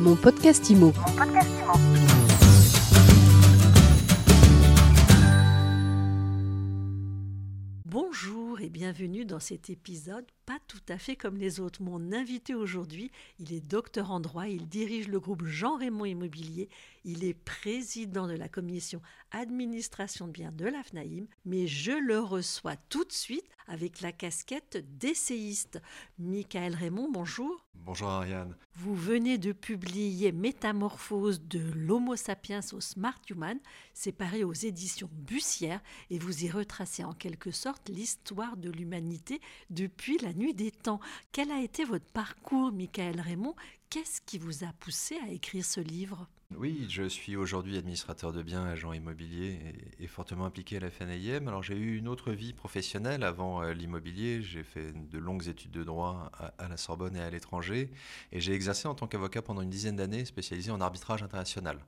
Mon podcast IMO. Bonjour et bienvenue dans cet épisode pas tout à fait comme les autres. Mon invité aujourd'hui, il est docteur en droit, il dirige le groupe Jean-Raymond Immobilier, il est président de la commission administration de biens de la FNAIM, mais je le reçois tout de suite avec la casquette d'essayiste. Michael Raymond, bonjour. Bonjour Ariane. Vous venez de publier Métamorphose de l'Homo sapiens au Smart Human, séparé aux éditions Bussière, et vous y retracez en quelque sorte l'histoire de l'humanité depuis la nuit des temps. Quel a été votre parcours, Michael Raymond? Qu'est-ce qui vous a poussé à écrire ce livre? Oui, je suis aujourd'hui administrateur de biens, agent immobilier et, fortement impliqué à la FNAIM. Alors j'ai eu une autre vie professionnelle avant euh, l'immobilier. J'ai fait de longues études de droit à, la Sorbonne et à l'étranger. Et j'ai exercé en tant qu'avocat pendant une dizaine d'années, spécialisé en arbitrage international.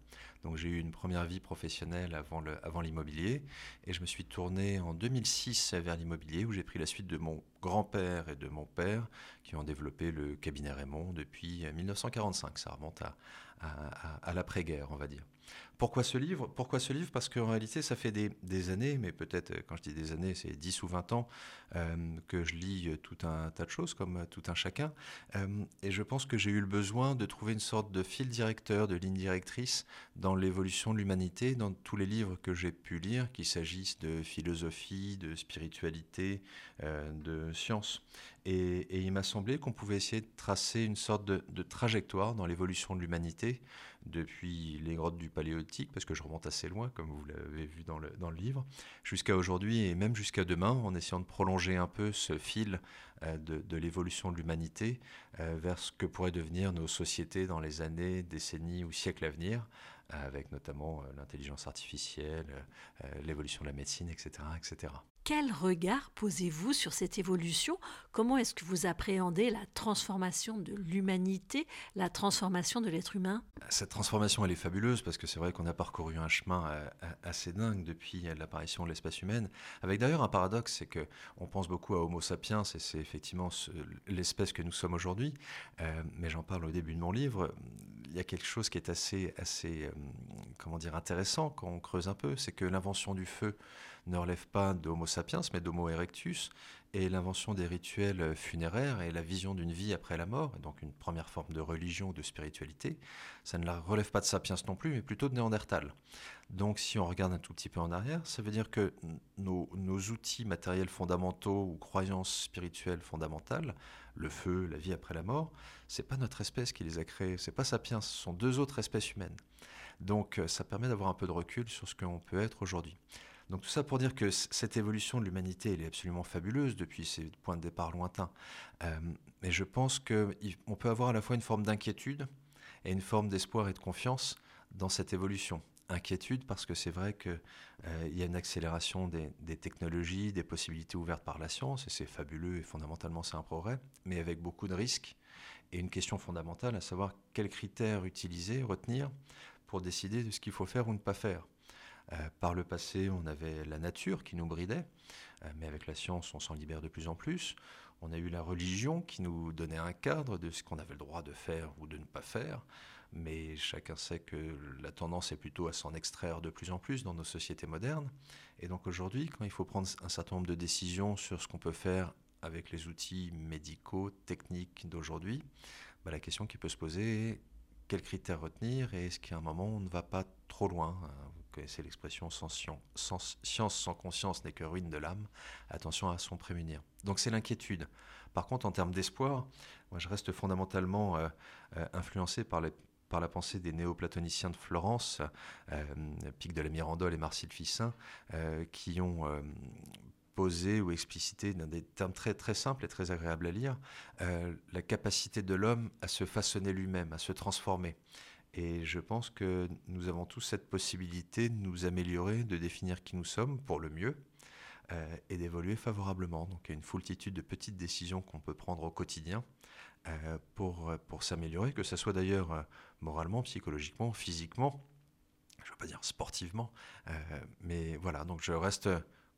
Donc j'ai eu une première vie professionnelle avant l'immobilier. et je me suis tourné en 2006 vers l'immobilier où j'ai pris la suite de mon grand-père et de mon père qui ont développé le cabinet Raymond depuis 1945. Ça remonte à, à, l'après-guerre, on va dire. Pourquoi ce livre? Pourquoi ce livre? Parce qu'en réalité, ça fait des, années, mais peut-être euh, quand je dis des années, c'est 10 ou 20 ans euh, que je lis euh, tout un tas de choses, comme tout un chacun. et je pense que j'ai eu le besoin de trouver une sorte de fil directeur, de ligne directrice dans l'évolution de l'humanité, dans tous les livres que j'ai pu lire, qu'il s'agisse de philosophie, de spiritualité, de science. Et, il m'a semblé qu'on pouvait essayer de tracer une sorte de trajectoire dans l'évolution de l'humanité depuis les grottes du Paléolithique, parce que je remonte assez loin, comme vous l'avez vu dans le, livre, jusqu'à aujourd'hui et même jusqu'à demain, en essayant de prolonger un peu ce fil euh, de, de l'évolution de l'humanité euh, vers ce que pourraient devenir nos sociétés dans les années, décennies ou siècles à venir, avec notamment euh, l'intelligence artificielle, l'évolution de la médecine, etc. etc. Quel regard posez-vous sur cette évolution? Comment est-ce que vous appréhendez la transformation de l'humanité, la transformation de l'être humain? Cette transformation, elle est fabuleuse parce que c'est vrai qu'on a parcouru un chemin euh, assez dingue depuis l'apparition de l'espèce humaine. Avec d'ailleurs un paradoxe, c'est que on pense beaucoup à Homo sapiens et c'est effectivement l'espèce que nous sommes aujourd'hui. Euh, mais j'en parle au début de mon livre. Il y a quelque chose qui est assez, assez, euh, comment dire, intéressant quand on creuse un peu, c'est que l'invention du feu ne relève pas d'Homo sapiens, mais d'Homo erectus, et l'invention des rituels funéraires et la vision d'une vie après la mort, donc une première forme de religion ou de spiritualité, ça ne la relève pas de sapiens non plus, mais plutôt de Néandertal. Donc si on regarde un tout petit peu en arrière, ça veut dire que nos, outils matériels fondamentaux ou croyances spirituelles fondamentales, le feu, la vie après la mort, c'est pas notre espèce qui les a créés, c'est pas sapiens, ce sont deux autres espèces humaines. Donc ça permet d'avoir un peu de recul sur ce qu'on peut être aujourd'hui. Donc tout ça pour dire que cette évolution de l'humanité, elle est absolument fabuleuse depuis ces points de départ lointains. Euh, mais je pense qu'on peut avoir à la fois une forme d'inquiétude et une forme d'espoir et de confiance dans cette évolution. Inquiétude parce que c'est vrai qu'il euh, y a une accélération des, des, technologies, des possibilités ouvertes par la science, et c'est fabuleux et fondamentalement c'est un progrès, mais avec beaucoup de risques et une question fondamentale à savoir quels critères utiliser, retenir pour décider de ce qu'il faut faire ou ne pas faire. Euh, par le passé, on avait la nature qui nous bridait, euh, mais avec la science, on s'en libère de plus en plus. On a eu la religion qui nous donnait un cadre de ce qu'on avait le droit de faire ou de ne pas faire, mais chacun sait que la tendance est plutôt à s'en extraire de plus en plus dans nos sociétés modernes. Et donc aujourd'hui, quand il faut prendre un certain nombre de décisions sur ce qu'on peut faire avec les outils médicaux, techniques d'aujourd'hui, bah, la question qui peut se poser est quels critères retenir et est-ce qu'à un moment on ne va pas trop loin connaissez l'expression sans, science sans conscience n'est que ruine de l'âme. Attention à s'en prémunir. Donc c'est l'inquiétude. Par contre, en termes d'espoir, moi je reste fondamentalement euh, euh, influencé par, la pensée des néoplatoniciens de Florence, euh, Pic de la Mirandole et Marcille Ficin, qui ont posé ou explicité dans des termes très simples et très agréables à lire, la capacité de l'homme à se façonner lui-même, à se transformer. Et je pense que nous avons tous cette possibilité de nous améliorer, de définir qui nous sommes pour le mieux euh, et d'évoluer favorablement. Donc il y a une foultitude de petites décisions qu'on peut prendre au quotidien euh, pour, pour s'améliorer, que ce soit d'ailleurs euh, moralement, psychologiquement, physiquement, je ne veux pas dire sportivement, mais voilà, donc je reste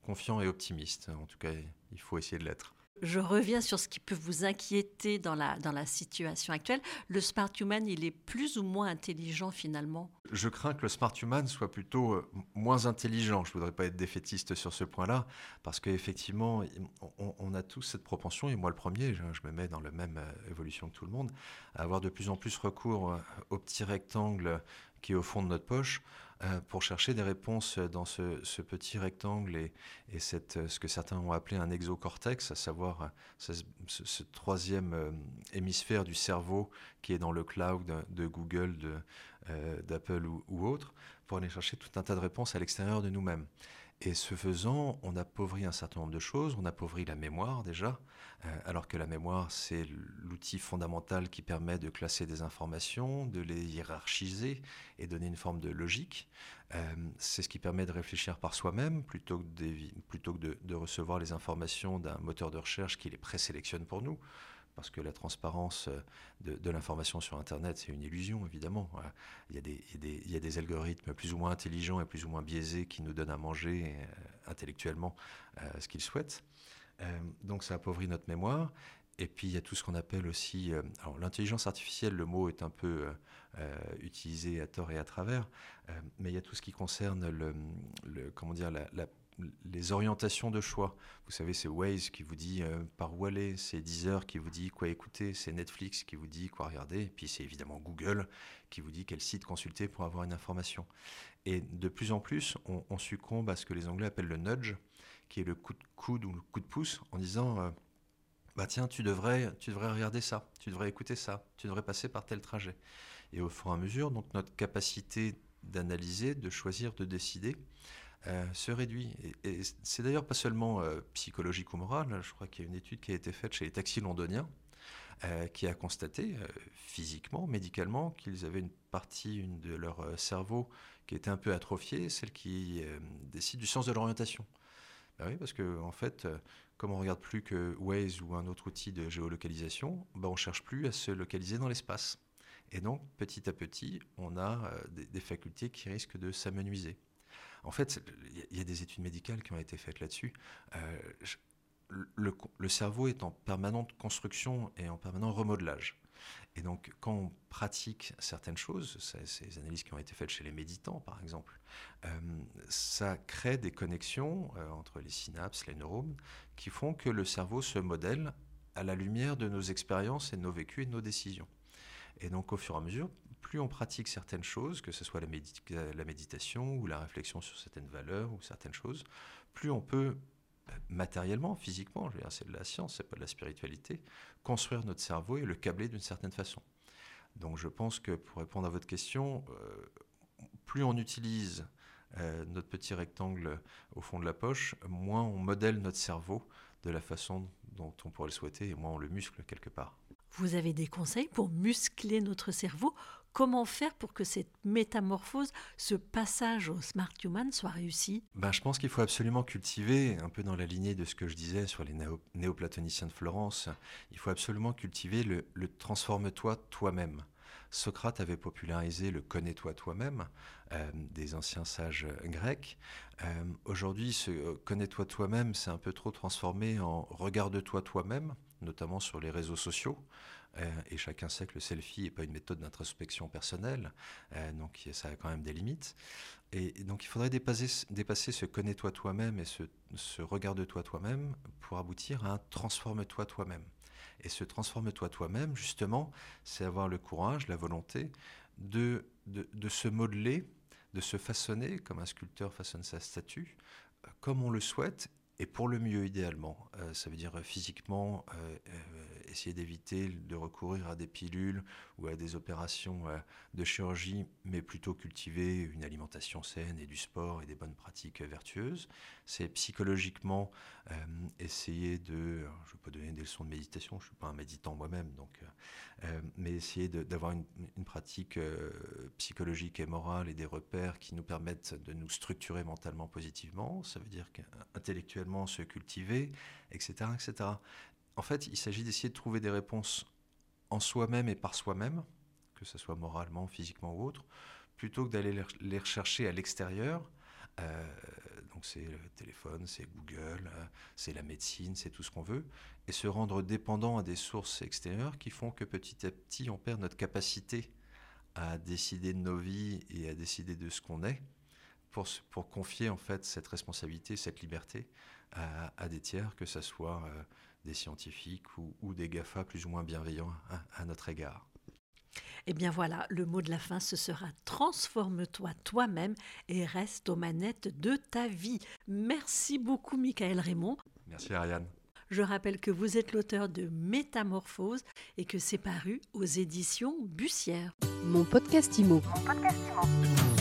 confiant et optimiste. En tout cas, il faut essayer de l'être. Je reviens sur ce qui peut vous inquiéter dans la, dans la situation actuelle. Le smart human, il est plus ou moins intelligent finalement? Je crains que le smart human soit plutôt euh, moins intelligent. Je ne voudrais pas être défaitiste sur ce point-là, parce qu'effectivement, on, a tous cette propension, et moi le premier, je, me mets dans la même euh, évolution que tout le monde, à avoir de plus en plus recours euh, au petit rectangle qui est au fond de notre poche pour chercher des réponses dans ce, petit rectangle et, ce que certains ont appelé un exocortex, à savoir ce, ce, troisième euh, hémisphère du cerveau qui est dans le cloud de Google, euh, d'Apple ou, ou autre, pour aller chercher tout un tas de réponses à l'extérieur de nous-mêmes. Et ce faisant, on appauvrit un certain nombre de choses. On appauvrit la mémoire déjà, euh, alors que la mémoire, c'est l'outil fondamental qui permet de classer des informations, de les hiérarchiser et donner une forme de logique. Euh, c'est ce qui permet de réfléchir par soi-même plutôt que, plutôt que de recevoir les informations d'un moteur de recherche qui les présélectionne pour nous parce que la transparence euh, de, l'information sur Internet, c'est une illusion, évidemment. Il y, a des, il, y a des, algorithmes plus ou moins intelligents et plus ou moins biaisés qui nous donnent à manger euh, intellectuellement euh, ce qu'ils souhaitent. donc ça appauvrit notre mémoire. Et puis il y a tout ce qu'on appelle aussi... alors l'intelligence artificielle, le mot est un peu utilisé à tort et à travers, mais il y a tout ce qui concerne le, comment dire, la les orientations de choix. Vous savez, c'est Waze qui vous dit euh, par où aller, c'est Deezer qui vous dit quoi écouter, c'est Netflix qui vous dit quoi regarder, puis c'est évidemment Google qui vous dit quel site consulter pour avoir une information. Et de plus en plus, on, succombe à ce que les Anglais appellent le nudge, qui est le coup de coude ou le coup de pouce, en disant euh, bah tiens, tu devrais, tu devrais regarder ça, tu devrais écouter ça, tu devrais passer par tel trajet. Et au fur et à mesure, donc notre capacité d'analyser, de choisir, de décider, euh, se réduit. Et, c'est d'ailleurs pas seulement euh, psychologique ou moral. Je crois qu'il y a une étude qui a été faite chez les taxis londoniens euh, qui a constaté physiquement, médicalement, qu'ils avaient une partie une de leur cerveau qui était un peu atrophiée, celle qui décide du sens de l'orientation. Ben oui, parce que en fait, comme on regarde plus que Waze ou un autre outil de géolocalisation, ben on cherche plus à se localiser dans l'espace. Et donc, petit à petit, on a des facultés qui risquent de s'amenuiser. En fait, il y a des études médicales qui ont été faites là-dessus. Euh, le, cerveau est en permanente construction et en permanent remodelage. Et donc, quand on pratique certaines choses, ces analyses qui ont été faites chez les méditants, par exemple, euh, ça crée des connexions euh, entre les synapses, les neurones, qui font que le cerveau se modèle à la lumière de nos expériences et de nos vécus et de nos décisions. Et donc, au fur et à mesure, plus on pratique certaines choses, que ce soit la, méditation ou la réflexion sur certaines valeurs ou certaines choses, plus on peut euh, matériellement, physiquement, c'est de la science, c'est pas de la spiritualité, construire notre cerveau et le câbler d'une certaine façon. Donc je pense que pour répondre à votre question, euh, plus on utilise euh, notre petit rectangle au fond de la poche, moins on modèle notre cerveau de la façon dont on pourrait le souhaiter et moins on le muscle quelque part. Vous avez des conseils pour muscler notre cerveau Comment faire pour que cette métamorphose, ce passage au smart human soit réussi? Ben, Je pense qu'il faut absolument cultiver, un peu dans la lignée de ce que je disais sur les néoplatoniciens de Florence, il faut absolument cultiver le, transforme-toi toi-même. Socrate avait popularisé le connais-toi toi-même euh, des anciens sages grecs. Euh, aujourd'hui, ce euh, connais-toi toi-même, c'est un peu trop transformé en regarde-toi toi-même, notamment sur les réseaux sociaux. Et chacun sait que le selfie n'est pas une méthode d'introspection personnelle, donc ça a quand même des limites. Et, donc il faudrait dépasser, dépasser ce connais-toi toi-même et ce, ce regarde-toi toi-même pour aboutir à un transforme-toi toi-même. Et ce transforme-toi toi-même, justement, c'est avoir le courage, la volonté de, de, se modeler, de se façonner comme un sculpteur façonne sa statue, euh, comme on le souhaite et pour le mieux idéalement. ça veut dire physiquement essayer d'éviter de recourir à des pilules ou à des opérations euh, de chirurgie, mais plutôt cultiver une alimentation saine et du sport et des bonnes pratiques vertueuses. C'est psychologiquement euh, essayer de, je pas donner des leçons de méditation, je ne suis pas un méditant moi-même, donc, euh, mais essayer d'avoir une, une, pratique psychologique et morale et des repères qui nous permettent de nous structurer mentalement positivement. Ça veut dire qu'intellectuellement se cultiver, etc., etc en fait, il s'agit d'essayer de trouver des réponses en soi-même et par soi-même, que ce soit moralement, physiquement ou autre, plutôt que d'aller les rechercher à l'extérieur. Euh, donc c'est le téléphone, c'est Google, euh, c'est la médecine, c'est tout ce qu'on veut, et se rendre dépendant à des sources extérieures qui font que petit à petit on perd notre capacité à décider de nos vies et à décider de ce qu'on est, pour, pour, confier en fait cette responsabilité, cette liberté à, des tiers, que ce soit euh, des scientifiques ou, des GAFA plus ou moins bienveillants à notre égard. Eh bien voilà, le mot de la fin, ce sera transforme-toi toi-même et reste aux manettes de ta vie. Merci beaucoup, Michael Raymond. Merci, Ariane. Je rappelle que vous êtes l'auteur de Métamorphose et que c'est paru aux éditions Bussière. Mon podcast Mon podcast Imo.